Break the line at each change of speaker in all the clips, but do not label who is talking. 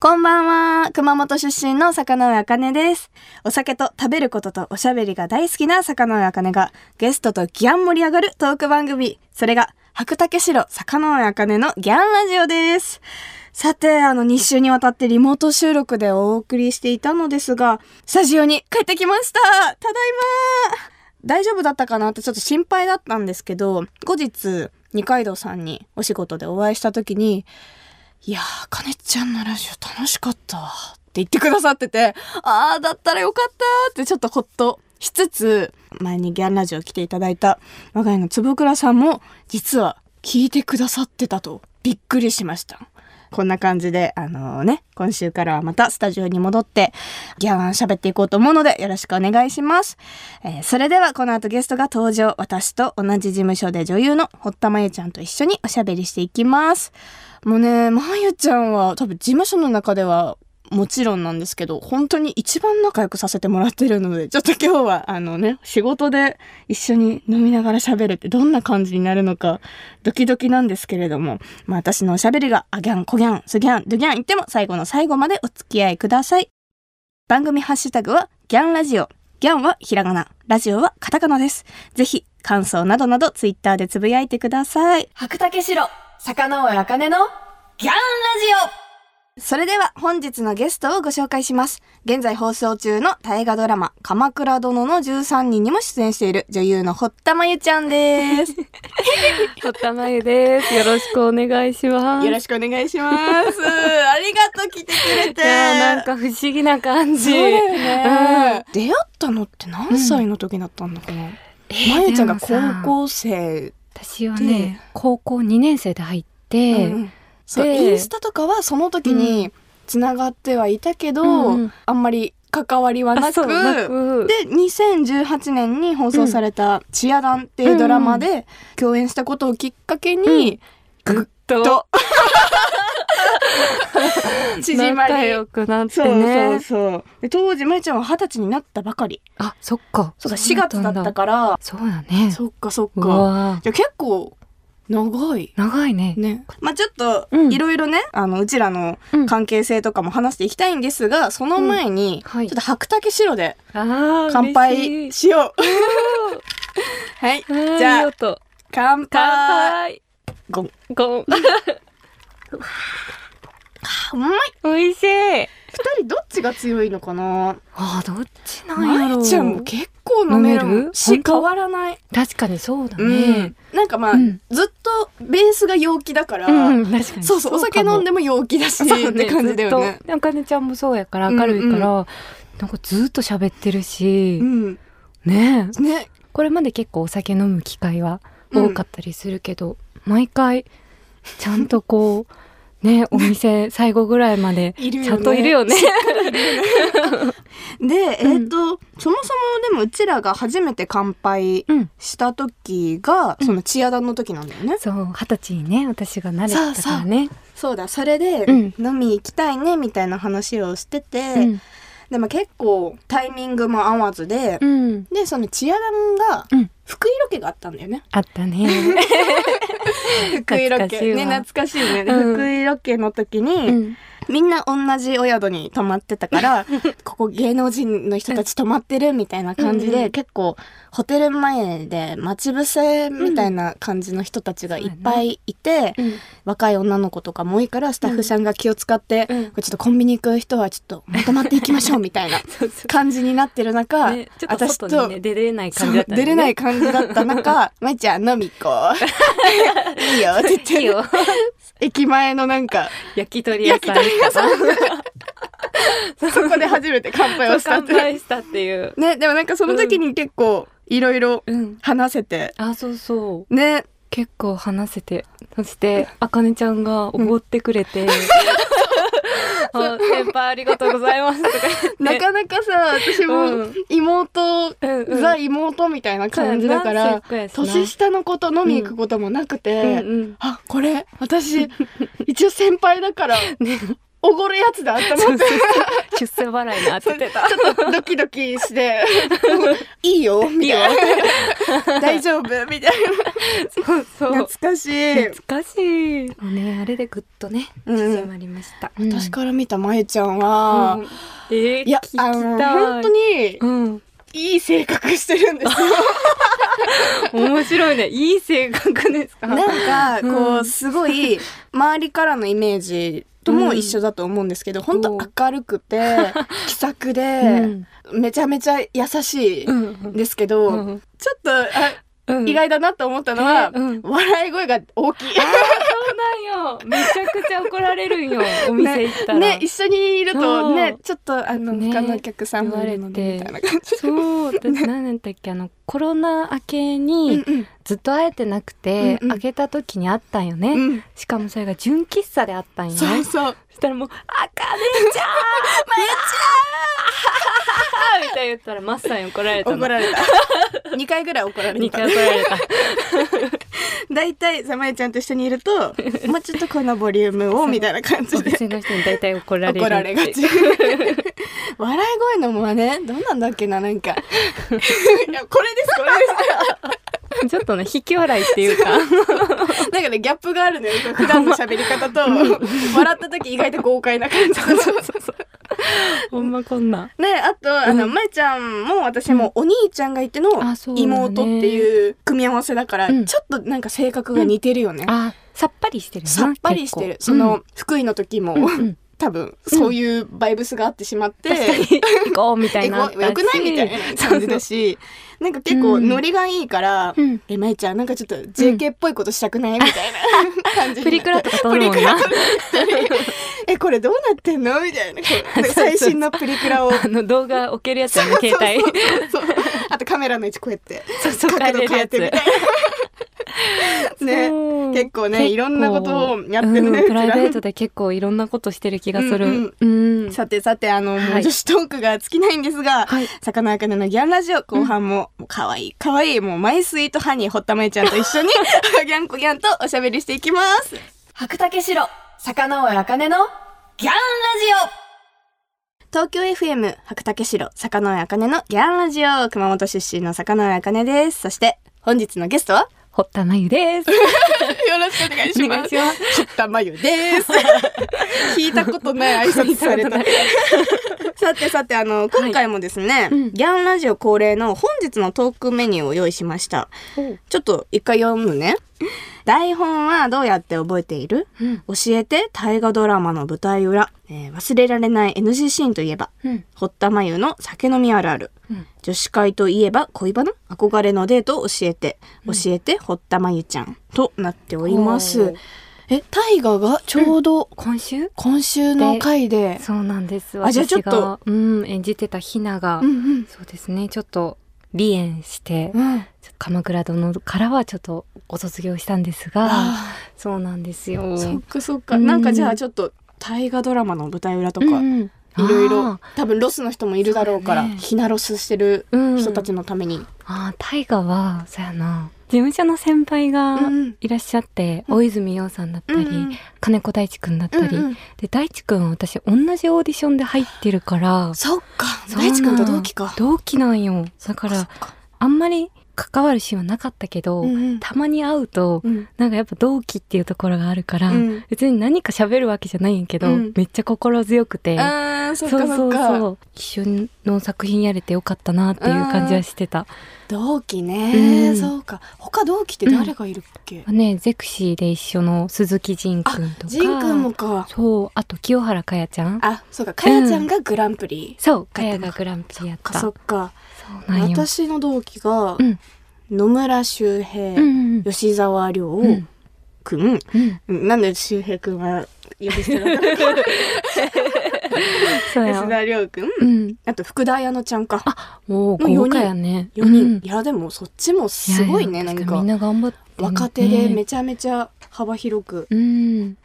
こんばんは。熊本出身の坂上茜です。お酒と食べることとおしゃべりが大好きな坂上茜がゲストとギャン盛り上がるトーク番組。それが白竹城坂上茜のギャンラジオです。さて、あの2週にわたってリモート収録でお送りしていたのですが、スタジオに帰ってきましたただいま大丈夫だったかなってちょっと心配だったんですけど、後日、二階堂さんにお仕事でお会いした時に、いやー、かねちゃんのラジオ楽しかったわって言ってくださってて、あー、だったらよかったってちょっとほっとしつつ、前にギャンラジオ来ていただいた我が家の坪倉さんも、実は聞いてくださってたと、びっくりしました。こんな感じで、あのね、今週からはまたスタジオに戻って、ギャン喋っていこうと思うので、よろしくお願いします。えーそれではこの後ゲストが登場。私と同じ事務所で女優の堀田真由ちゃんと一緒におしゃべりしていきます。もうね、まゆちゃんは多分事務所の中ではもちろんなんですけど、本当に一番仲良くさせてもらってるので、ちょっと今日はあのね、仕事で一緒に飲みながら喋るってどんな感じになるのか、ドキドキなんですけれども、まあ私のおしゃべりがアギャン、コギャン、スギャン、ドギャン言っても最後の最後までお付き合いください。番組ハッシュタグはギャンラジオ。ギャンはひらがな、ラジオはカタカナです。ぜひ感想などなどツイッターでつぶやいてください。白竹城、坂上茜のギャンラジオそれでは本日のゲストをご紹介します。現在放送中の大河ドラマ、鎌倉殿の13人にも出演している女優の堀田真由ちゃんです。
堀田真由です。よろしくお願いします。
よろしくお願いします。ありがとう来てくれて。
いやーなんか不思議な感じ。
そうだよね、出会ったのって何歳の時だったんだかな、まゆちゃんが高校生
私はね、高校2年生で入って、
うんそう
で
インスタとかはその時につながってはいたけど、
うんうん。
あんまり関わりはなくで2018年に放送された「チアダン」っていうドラマで共演したことをきっかけに、ぐっ
と。
と 縮まり
仲良くなって
そう
ね。
そうそうで当時まゆちゃんは二十歳になったばかり
あ、そっか。
そうか4月だったから
そうだね。
そっかそっ
う
かじゃあ結構長い
長いね。
ね。まあちょっと、
うん
いろいろね、あの、うちらの
うん
関係性とかも話していきたいんですが、その前に、
はい
ちょっと白竹白で乾杯しよう。はい。じゃあ乾杯
乾杯。
ゴン。
ゴン。
うまい。
美味しい。
二人どっちが強いのかな？
あーどっちなんやろ
ちゃんも結構飲める？し、変わらない。
確かにそうだ
う
ね
ん。。なんかまあ、
うん。
ずっとベースが陽気だから、
うん、確かに。
そうそう、お酒飲んでも陽気だし、
そう
って感じだよね。
あかねちゃんもそうやから明るいから、
うん
なんかずっと喋ってるし、
うん。
ね。え
ね。
これまで結構お酒飲む機会は多かったりするけど、毎回ちゃんとこうねお店最後ぐらいまで ちゃんといるよね。
で、えっ、と、そもそもでもうちらが初めて乾杯
うん、
した時が、
うん。
そのチアダンの時なんだよね。
そう二十歳にね私が慣れてたからね。
そうだ、それで、
うん。
飲み行きたいねみたいな話をしてて、
うん。
でも結構タイミングも合わずで、
うん、
で、そのチアダンが
うん、
福井ロケがあったんだよね。
あったね。
福井ロケ。ね、懐かしいね。で
うん
福井ロケの時に、
うん
みんな同じお宿に泊まってたから、ここ芸能人の人たち泊まってるみたいな感じで、
うん
結構ホテル前で待ち伏せみたいな感じの人たちがいっぱいいて、
うん。
若い女の子とかも多いからスタッフさんが気を使って、
うん。
これちょっとコンビニ行く人はちょっとまとまっていきましょうみたいな 感じになってる中、
ね、ちょっと
私
外
と
にね出れない感じだった、ね、
出れない感じだった中、まいちゃん飲み行こう。いいよって言って、
いいよ。
駅前のなんか、
焼き鳥屋さん
そこで初めて乾杯をしたっ
乾
て。
杯したっていう。
ね、でもなんかその時に結構いろいろ
うん。
話せて、
あ、そうそう。
ね、
結構話せて。そして、あかねちゃんがおごってくれて。あ先輩ありがとうございますとか。
なかなかさ、私も
うん
妹、
うんうん
ザ妹みたいな感じだから
なせっかやし、な
年下の子と飲み行くこともなくて、
うんうん
あ、これ、私、一応先輩だから、
ね
おごるやつだと思って。
出世払いに当ててた。
ちょっとドキドキして「いいよ」みたいな「大丈夫」みたい
そうそ
な懐かしい。
懐かしい。もうねあれでぐっとね
うん。
縮まりました、
私から見たまゆちゃんは、
うんえー、
いや
聞きたい。
あの本当に
うん。
いい性格してるんですよ。
面白いね。いい性格ですか？
なんかこ
う
うん。すごい周りからのイメージとも一緒だと思うんですけど、本当明るくて 気さくで、
うん。
めちゃめちゃ優しい
うん
んですけど、
うん
ちょっと意外だなと思ったのは、笑い声が大きい。
そうなんよ。めちゃくちゃ怒られるんよ お店行ったら、
ね、一緒にいるとねちょっとあの、
ね
他のお客さんもいるのでみたいな感じ。
そうだって何だっけあのコロナ明けに
うん
ずっと会えてなくて、
うんうん。
開けた時に会ったんよね、しかもそれが純喫茶で会ったんよね。
そうそう。
そしたらもう「あかねちゃんまやちゃん!」みたいに言ったらマッサンに怒られたの。
怒られた。2回ぐらい怒られ
2
た
回怒られた。
大体さまゆちゃんと一緒にいるともうちょっとこのボリュームをみたいな感
お
じで
店の人に大体怒られる
怒られがち。笑い声のもはねどうなんだっけななんか。いやこれですこれで
ちょっとね引き笑いっていうか。
すなんかねギャップがあるのよ普段の喋り方と。笑った時意外と豪快な感じ
ほんまこんな
ねあとあの、まゆちゃんも私もお兄ちゃんがいての妹っていう組み合わせだから、
うん。
ちょっとなんか性格が似てるよね、
あさっぱりしてるな
さっぱりしてる。その、福井の時も、多分そういうバイブスがあってしまって、
行こうみたい
え
な
こよくないみたいな感じだしなんか結構ノリがいいから「
うん。
えまいちゃんなんかちょっと JK っぽいことしたくない?」みたいな感じに
プリクラとか撮るもんな
えこれどうなってんの?」みたいな。最新のプリクラを。
あの動画置けるやつやね携帯
そうそう あとカメラの位置こうやって
そうそう
角度変えてみたいな。ね。結構ねいろんなことをやってるね
うんプライベートで結構いろんなことしてる気がする。
うん
うん。
さてさてあの、もう
はい
女子トークが尽きないんですが、
はい。
魚あかねのギャンラジオ後半も、もう可愛い可愛いもうマイスイートハニー堀田まゆちゃんと一緒に ギャンコギャンとおしゃべりしていきます。白竹城魚尾あかねのギャンラジオ東京 FM 白竹城坂上茜のギャンラジオ。熊本出身の坂上茜です。そして本日のゲストは
堀田真由です。
よろしくお願いします。堀田真由です。聞いたことない挨拶された。さてさてあの今回もですね、
うん。
ギャンラジオ恒例の本日のトークメニューを用意しました。ちょっと一回読むね。台本はどうやって覚えている？
うん。
教えて。大河ドラマの舞台裏、えー忘れられない NG シーンといえば
うん。
堀田真由の酒飲みあるある。
うん。
女子会といえば恋バナ？憧れのデートを教えて教えて堀田真由ちゃん。となっております。え大河がちょうど
今週？
今週の回で、
そうなんです。
あじゃあちょっと。
うん演じてたひなが
うんうん。
そうですね。ちょっと離縁して
うん、
鎌倉殿からはちょっとご卒業したんですが
あ
そうなんですよ。
ーそっかそっか、
うん
なんかじゃあちょっと大河ドラマの舞台裏とか、
うんうん。
いろいろ
あ
多分ロスの人もいるだろうからひなロスしてる人たちのために、
あー大河はそうやな。事務所の先輩が
うん
いらっしゃって、大泉洋さんだったり、
うん
金子大地くんだったり、
うんうん。
で大地くんは私同じオーディションで入ってるから。
そっか。大地君と同期か。
同期なんよ。だからあんまり関わるシーンはなかったけど、
うんうん。
たまに会うと、
うん。
なんかやっぱ同期っていうところがあるから、
うん。
別に何か喋るわけじゃないんやけど、
うん。
めっちゃ心強くて、
あーそ
そうそうそう一緒の作品やれてよかったなっていう感じはしてた。
同期ね、
うん。
そうか。他同期って誰がいるっけ、
ねゼクシーで一緒の鈴木仁くんとか。
ジンくんもか。
そう。あと清原かやちゃん。
あそうか。かやちゃんがグランプリ、
そう。か。やがグランプリやった。
かそっか私の同期が
うん。
野村周平、
うんうん
吉沢亮
うん。
くん、
うん。
なんで周平くんは呼び捨てなのか
そうや
吉沢亮くん、
うん。
あと福田彩乃ちゃんか。
おー
もう
豪華やね。
4人、
うん。
いやでもそっちもすごいね
やや
なんか。
みんな頑張ってね。
若手でめちゃめちゃ幅広く、
うん。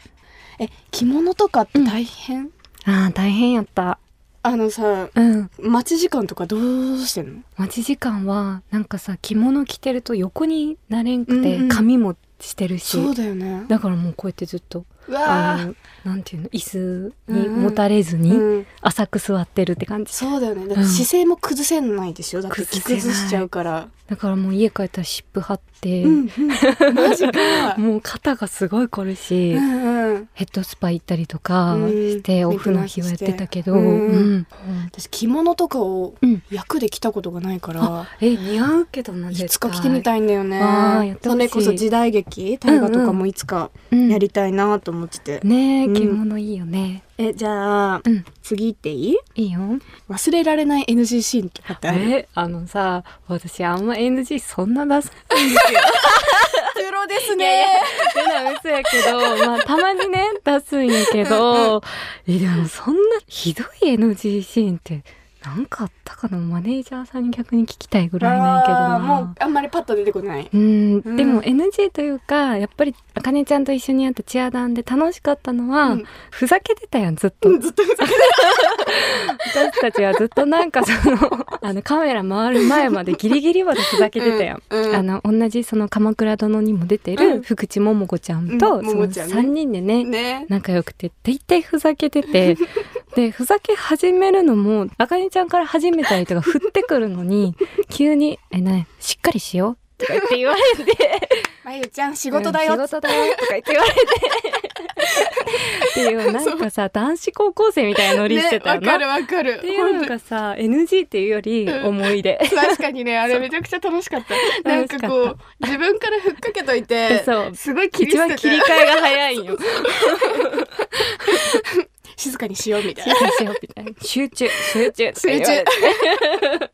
え着物とかって大変、
あー大変やった
あのさ
うん。
待ち時間とかどうしてんの？
待ち時間はなんかさ着物着てると横になれんくて、
うんうん。
髪もしてるし。
そうだよね。
だからもうこうやってずっとあのなんていうの椅子にもたれずに
うん
浅く座ってるって感じ、
そうだよね。だ姿勢も崩せないでしょ？だって着
崩
しちゃうから。
だからもう家帰ったら湿布貼って、
うん。うんマジか。
もう肩がすごい凝るし、
うんうん。
ヘッドスパ行ったりとか
うん。
して、オフの日はやってたけど、
うん
うん。
私着物とかを
うん。
役で着たことがないから
え似合うけどない
つか着てみたいんだよね。それこそ時代劇大河とかもいつか
うん。
やりたいなと思ってて、うん
ねえ着物いいよね、
えじゃあ
うん。
次行っていい？
いいよ。
忘れられない NG シーンとかってある
えあのさ私あんま NG そんな出さないんですよ。
プロです
いやいやってのは嘘やけどまあたまにね出すんやけどえでもそんなひどい NG シーンってなんかあったかな？マネージャーさんに逆に聞きたいぐらいなんやけどな。
もうあんまりパッと出てこない。
うん、
うん。
でも NG というかやっぱりあかねちゃんと一緒にやったチアダンで楽しかったのは、
うん。
ふざけてたやんずっと、
ずっと
私たちはずっとなんかそのあのカメラ回る前までギリギリまでふざけてたやん、
うんうん。
あの同じその「鎌倉殿」にも出て
うん。
る福地桃子ちゃんと、
うん
その
桃ちゃんね。
3人でね
ね。
仲良くて大体ふざけてて でふざけ始めるのもあかねちゃんから始めたりとか振ってくるのに 急に「えなにしっかりしよう」とか言って言われて。
まゆちゃん仕事だよ。
うん仕事だよ。とか言って言われて。っていうなんかさ男子高校生みたいなノリしてたよな、
ねわかるわかる。
っていうのがさ NG っていうより思い出、
確かにね あれめちゃくちゃ楽しかった。なんかこう自分からふっかけといて
そう。
すごい切り
一番切り替
て
えが早いんよ
静かにしようみたいな。
静かにしようみたいな。集中。集中。とか言われて。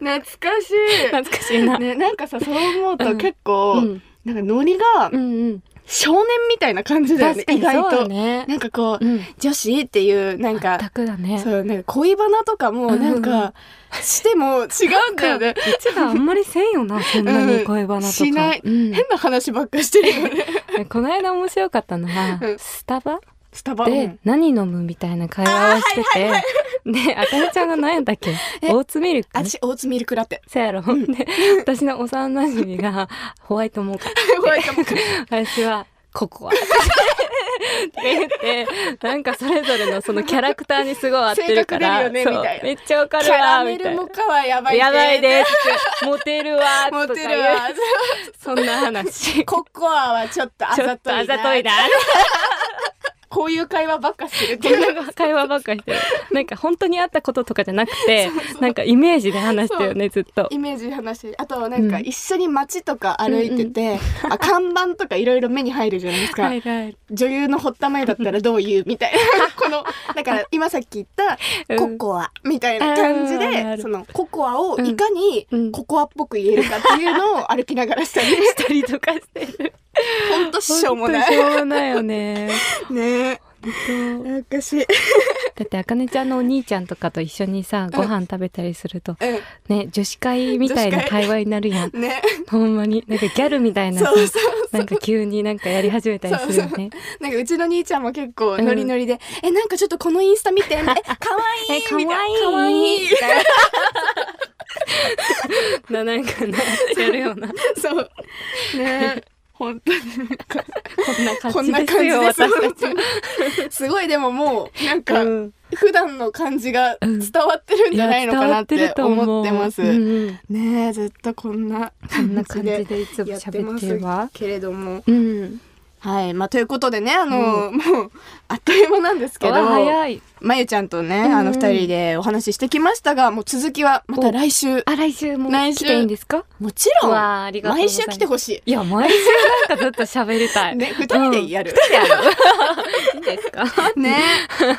懐かしい。
懐かしいな、
ねなんかさそう思うと
うん。
結構、
うん。
なんかノリが
うんうん。
少年みたいな感じだよね意外と、
だね。
なんかこう、
うん。
女子っていうなんか
全くだね。
そうなんか恋バナとかもなん
うん
かしても違うんだよね、
うちがあんまりせんよなそんなに恋バナとか、
しない。
うん。
変な話ばっかしてるよね。
この間面白かったのは、
うん。
スタバ
スタバ？
で何飲むみたいな会話をしてて、であかねちゃんが何やったっけ？
え
オーツミルク
私オーツミルクラテ
そうやろ、で私の幼馴染がホワイトモカ
ホワイトモカ。
私はココアって言ってなんかそれぞれのそのキャラクターにすごい合ってるから。
ね
めっちゃわか
キ
るわみたいな
やばい
やばいです。モテるわ
モテるわ。
そんな話。
ココアはちょっとあざといなこういう会話ばっかしてる
こんな会話ばっかりしてる。なんか本当にあったこととかじゃなくて なんかイメージで話してよねずっと。
イメージ話あとはなんか
うん。
一緒に街とか歩いてて、あ看板とかいろいろ目に入るじゃないですか、
はいはい。
女優の堀田真由だったらどう言うみたいな。このだから今さっき言った
うん。
ココアみたいな感じ
あーある
でそのココアをいかに
うん。
ココアっぽく言えるかっていうのを歩きながらしたり
したりとかしてる
ほんとしょうもな
本当にし
い
ょうもないよね。
ね。
本
おかしい。
当だってあかねちゃんのお兄ちゃんとかと一緒にさご飯食べたりすると
う
ね女子会みたいな会。話になるやん。
ん ね。
ほんまに。なんかギャルみたいなさなんか急になんかやり始めたりするよね。
なんかうちの兄ちゃんも結構ノリノリで、えなんかちょっとこのインスタ見てえ 可愛い
い
みたいい。みたいな。
ななんかなやるような。
そう。ね本当に
こんな
こんな
感じです
すごいでももうなんか、
うん。
普段の感じが
うん。
伝わってるんじゃないのかなって思ってます。
ううんうん。
ねえずっとこんな
こんな感じ
で
でいつも
やって
喋
ますけれども。
うん。
はい。まあということでねあの、もうあっという間なんですけど。
わ早い
まゆちゃんとね、
うん
あの二人でお話ししてきましたがもう続きはまた来週。
あ来週も
来週。
来ていいんですか？
もちろん。毎週来てほし
い。や毎週なんかずっと喋りたい。
い ね二人でやる、
いいですか？
ね。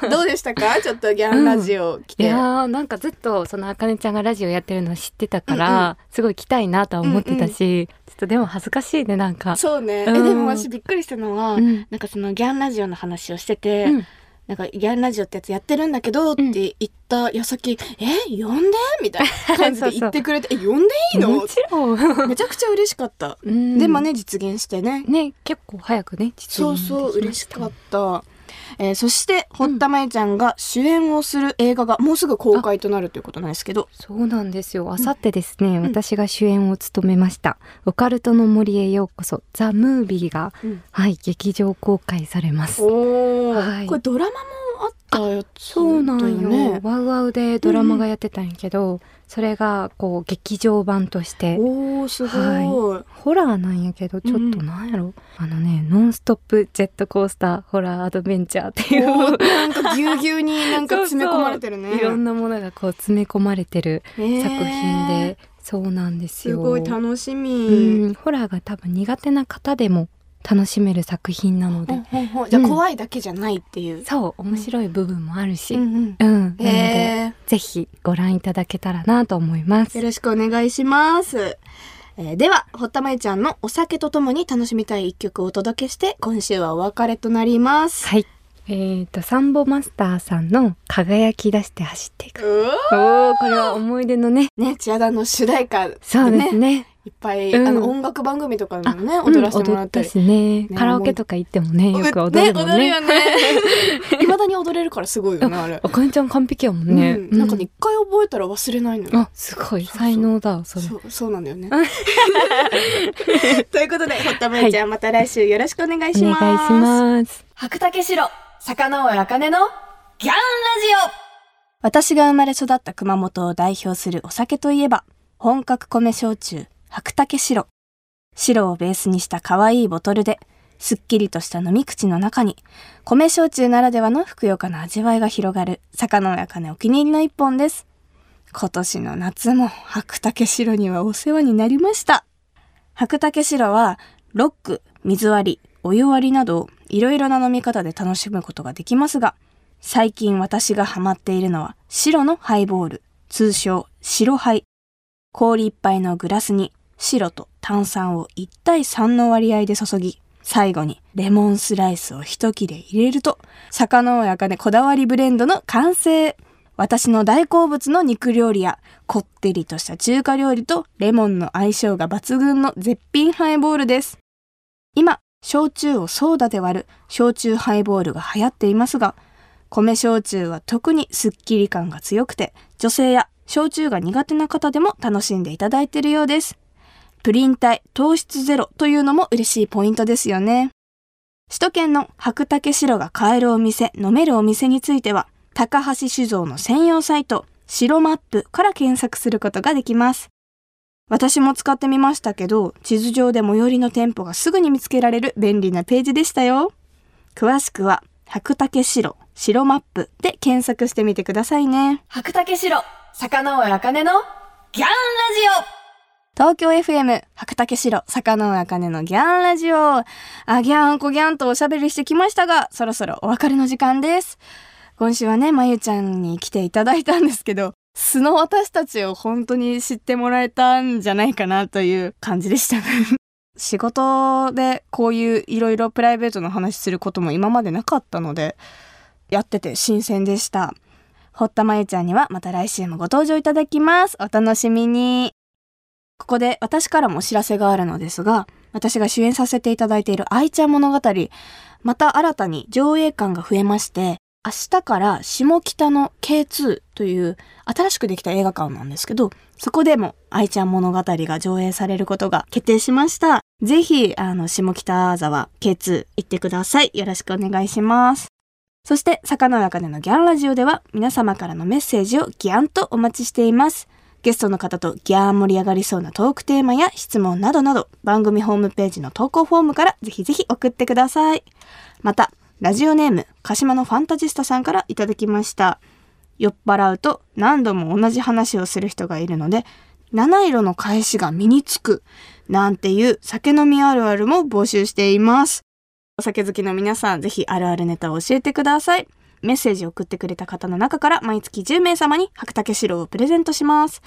どうでしたか？ちょっとギャンラジオ来て、
いやーなんかずっとそのあかねちゃんがラジオやってるの知ってたから、
うんうん。
すごい来たいなとは思ってたし、ちょっとでも恥ずかしいねなんか。
そうね、
うん。
えでも私びっくりしたのは、
うん。
なんかそのギャンラジオの話をしてて、
うん
なんかギャンラジオってやつやってるんだけどって言った矢先、え呼んでみたいな感じで言ってくれてえ呼んでいいの？
もちろん。
めちゃくちゃ嬉しかった、
うん。
でもね実現してね。
ね結構早くね実
そう
現
そう嬉しかった。えーそして堀田真由ちゃんが主演をする映画がもうすぐ公開となるということなんですけど。
そうなんですよ。あさってですね、私が主演を務めました、オカルトの森へようこそ、ザ・ムービーが、
うん。
はい、劇場公開されます。
お
はい。
これドラマもあったやつ
そうなんよ、ワウワウでドラマがやってたんやけど、それがこう劇場版として。
おーすごい、
はホラーなんやけどちょっとなんやろ、あのねノンストップジェットコースターホラーアドベンチャーっていう。
なんかぎゅうぎゅうになんか詰め込まれてるね。
いろんなものがこう詰め込まれてる作品で、そうなんですよ。
すごい楽しみ、
うん。ホラーが多分苦手な方でも楽しめる作品なので、
じゃあ怖いだけじゃないっていう、
そう面白い部分もあるし、
う
うん。
ん
なので、
へ
ぜひご覧いただけたらなと思います。
ーよろしくお願いします。えーでは、堀田真由ちゃんのお酒とともに楽しみたい一曲をお届けして、今週はお別れとなります。
はい。えっ、とサンボマスターさんの輝き出して走っていく。おーこれは思い出のね。
ね、チアダンの主題歌で
そうですね
いっぱい、
うん。
あの音楽番組とかでもね、踊らせてもらったり。
うん踊ったしね。
ね
カラオケとか行ってもねよく踊るもんね。
ね、踊るよね。未だに踊れるからすごいよね、あれ。
あかねちゃん完璧やもんね、
うん、なんかね、一回覚えたら忘れないのよ。
あすごい。
そうそう。
才能だそれ。
そう、そうなんだよね。ということで、堀田真由ちゃん、また来週よろしくお願いし
お
ます。
願いします。
白竹城、坂上茜のギャンラジオ。私が生まれ育った熊本を代表するお酒といえば、本格米焼酎、白竹白。白をベースにした可愛いボトルで、すっきりとした飲み口の中に、米焼酎ならではのふくよかな味わいが広がる、坂上茜お気に入りの一本です。今年の夏も白竹白にはお世話になりました。白竹白は、ロック、水割り、お湯割りなど、いろいろな飲み方で楽しむことができますが、最近私がハマっているのは、白のハイボール、通称、白ハイ。氷いっぱいのグラスに、白と炭酸を1対3の割合で注ぎ、最後にレモンスライスを一切れ入れると、坂のやかねこだわりブレンドの完成。私の大好物の肉料理や、こってりとした中華料理とレモンの相性が抜群の絶品ハイボールです。今、焼酎をソーダで割る焼酎ハイボールが流行っていますが、米焼酎は特にスッキリ感が強くて、女性や焼酎が苦手な方でも楽しんでいただいているようです。プリン体糖質ゼロというのも嬉しいポイントですよね。首都圏の白竹白が買えるお店、飲めるお店については、高橋酒造の専用サイト、白マップから検索することができます。私も使ってみましたけど、地図上で最寄りの店舗がすぐに見つけられる便利なページでしたよ。詳しくは、白竹白、白マップで検索してみてくださいね。白竹白、坂上茜のギャンラジオ東京 FM、白竹城、坂上茜のギャンラジオ。あ、ギャンコギャンとおしゃべりしてきましたが、そろそろお別れの時間です。今週はね、まゆちゃんに来ていただいたんですけど、素の私たちを本当に知ってもらえたんじゃないかなという感じでしたね。仕事でこういういろいろプライベートの話することも今までなかったので、やってて新鮮でした。堀田真由ちゃんにはまた来週もご登場いただきます。お楽しみに。ここで私からもお知らせがあるのですが、私が主演させていただいている愛ちゃん物語、また新たに上映館が増えまして、明日から下北の K2 という新しくできた映画館なんですけど、そこでも愛ちゃん物語が上映されることが決定しました。ぜひ、あの、下北沢 K2 行ってください。よろしくお願いします。そして、坂の中でのギャンラジオでは皆様からのメッセージをギャンとお待ちしています。ゲストの方とギャー盛り上がりそうなトークテーマや質問などなど番組ホームページの投稿フォームからぜひぜひ送ってください。また、ラジオネーム、鹿島のファンタジスタさんからいただきました。酔っ払うと何度も同じ話をする人がいるので、七色の返しが身につく、なんていう酒飲みあるあるも募集しています。お酒好きの皆さん、ぜひあるあるネタを教えてください。メッセージを送ってくれた方の中から毎月10名様に白竹白をプレゼントします。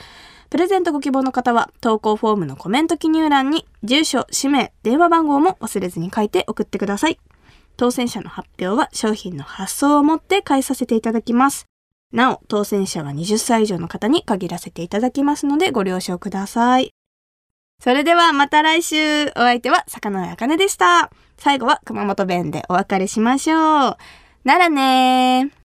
プレゼントご希望の方は投稿フォームのコメント記入欄に住所、氏名、電話番号も忘れずに書いて送ってください。当選者の発表は商品の発送をもって返させていただきます。なお、当選者は20歳以上の方に限らせていただきますのでご了承ください。それではまた来週お相手は坂上茜でした。最後は熊本弁でお別れしましょう。ならねー。